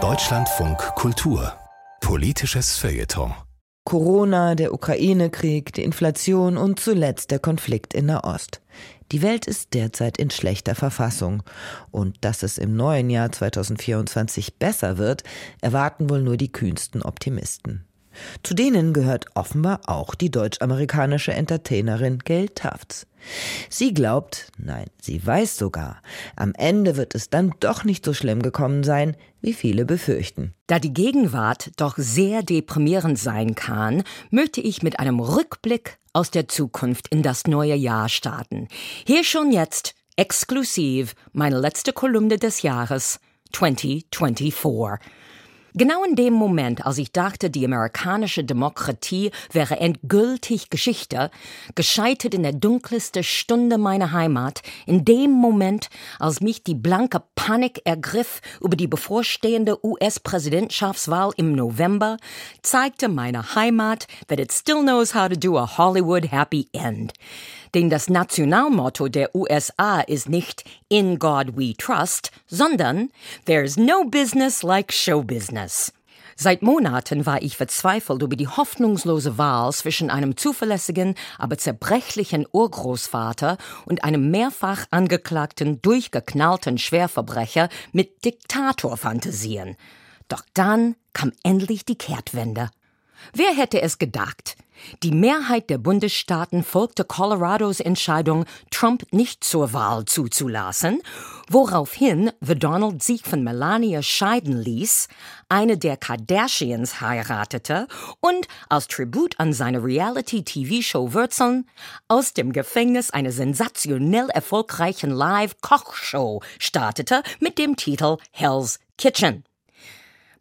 Deutschlandfunk Kultur Politisches Feuilleton Corona, der Ukraine-Krieg, die Inflation und zuletzt der Konflikt in Nahost. Die Welt ist derzeit in schlechter Verfassung. Und dass es im neuen Jahr 2024 besser wird, erwarten wohl nur die kühnsten Optimisten. Zu denen gehört offenbar auch die deutsch-amerikanische Entertainerin Gail Tufts. Sie glaubt, nein, sie weiß sogar, am Ende wird es dann doch nicht so schlimm gekommen sein, wie viele befürchten. Da die Gegenwart doch sehr deprimierend sein kann, möchte ich mit einem Rückblick aus der Zukunft in das neue Jahr starten. Hier schon jetzt, exklusiv, meine letzte Kolumne des Jahres 2024. Genau in dem Moment, als ich dachte, die amerikanische Demokratie wäre endgültig Geschichte, gescheitert in der dunkelsten Stunde meiner Heimat, in dem Moment, als mich die blanke Panik ergriff über die bevorstehende US-Präsidentschaftswahl im November, zeigte meine Heimat that it still knows how to do a Hollywood happy end. Denn das Nationalmotto der USA ist nicht In God We Trust, sondern There's no business like show business. Seit Monaten war ich verzweifelt über die hoffnungslose Wahl zwischen einem zuverlässigen, aber zerbrechlichen Urgroßvater und einem mehrfach angeklagten, durchgeknallten Schwerverbrecher mit Diktatorfantasien. Doch dann kam endlich die Kehrtwende. Wer hätte es gedacht? Die Mehrheit der Bundesstaaten folgte Colorados Entscheidung, Trump nicht zur Wahl zuzulassen, woraufhin The Donald sich von Melania scheiden ließ, eine der Kardashians heiratete und als Tribut an seine Reality-TV-Show Wurzeln aus dem Gefängnis eine sensationell erfolgreichen Live-Kochshow startete mit dem Titel Hell's Kitchen.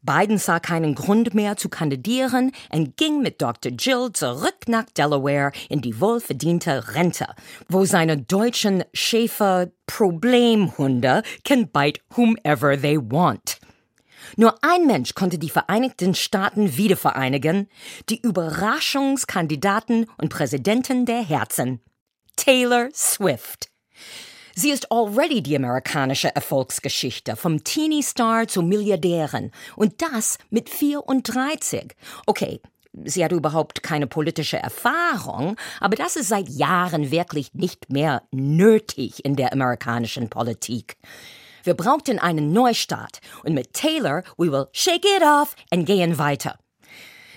Biden sah keinen Grund mehr zu kandidieren und ging mit Dr. Jill zurück nach Delaware in die wohlverdiente Rente, wo seine deutschen Schäfer Problemhunde can bite whomever they want. Nur ein Mensch konnte die Vereinigten Staaten wiedervereinigen, die Überraschungskandidaten und Präsidenten der Herzen. Taylor Swift. Sie ist already die amerikanische Erfolgsgeschichte, vom Teenie-Star zu Milliardären. Und das mit 34. Okay, sie hat überhaupt keine politische Erfahrung, aber das ist seit Jahren wirklich nicht mehr nötig in der amerikanischen Politik. Wir brauchten einen Neustart und mit Taylor we will shake it off und gehen weiter.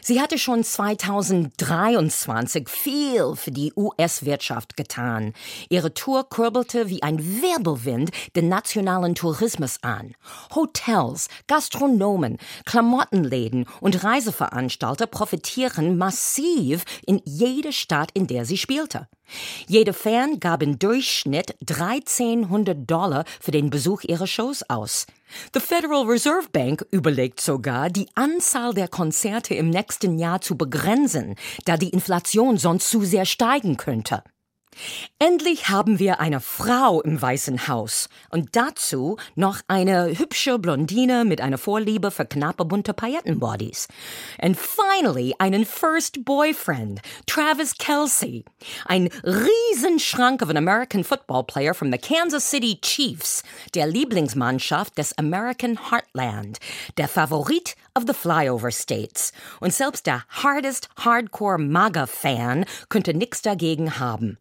Sie hatte schon 2023 viel für die US-Wirtschaft getan. Ihre Tour kurbelte wie ein Wirbelwind den nationalen Tourismus an. Hotels, Gastronomen, Klamottenläden und Reiseveranstalter profitieren massiv in jeder Stadt, in der sie spielte. Jeder Fan gab im Durchschnitt 1300 Dollar für den Besuch ihrer Shows aus. The Federal Reserve Bank überlegt sogar, die Anzahl der Konzerte im nächsten Jahr zu begrenzen, da die Inflation sonst zu sehr steigen könnte. Endlich haben wir eine Frau im Weißen Haus und dazu noch eine hübsche Blondine mit einer Vorliebe für knappe bunte Paillettenbodies. And finally einen First Boyfriend, Travis Kelsey. Ein Riesenschrank of an American football player from the Kansas City Chiefs, der Lieblingsmannschaft des American Heartland, der Favorit of the Flyover States. Und selbst der hardest Hardcore MAGA-Fan könnte nix dagegen haben.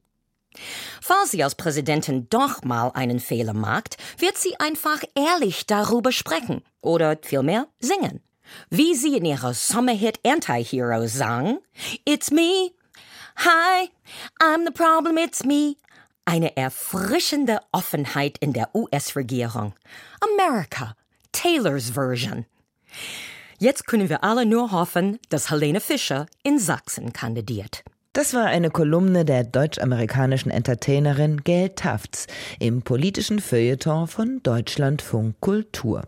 Falls sie als Präsidentin doch mal einen Fehler macht, wird sie einfach ehrlich darüber sprechen oder vielmehr singen. Wie sie in ihrer Sommerhit Anti-Hero sang, It's me, hi, I'm the problem, it's me. Eine erfrischende Offenheit in der US-Regierung. America, Taylors Version. Jetzt können wir alle nur hoffen, dass Helene Fischer in Sachsen kandidiert. Das war eine Kolumne der deutsch-amerikanischen Entertainerin Gail Tufts im politischen Feuilleton von Deutschlandfunk Kultur.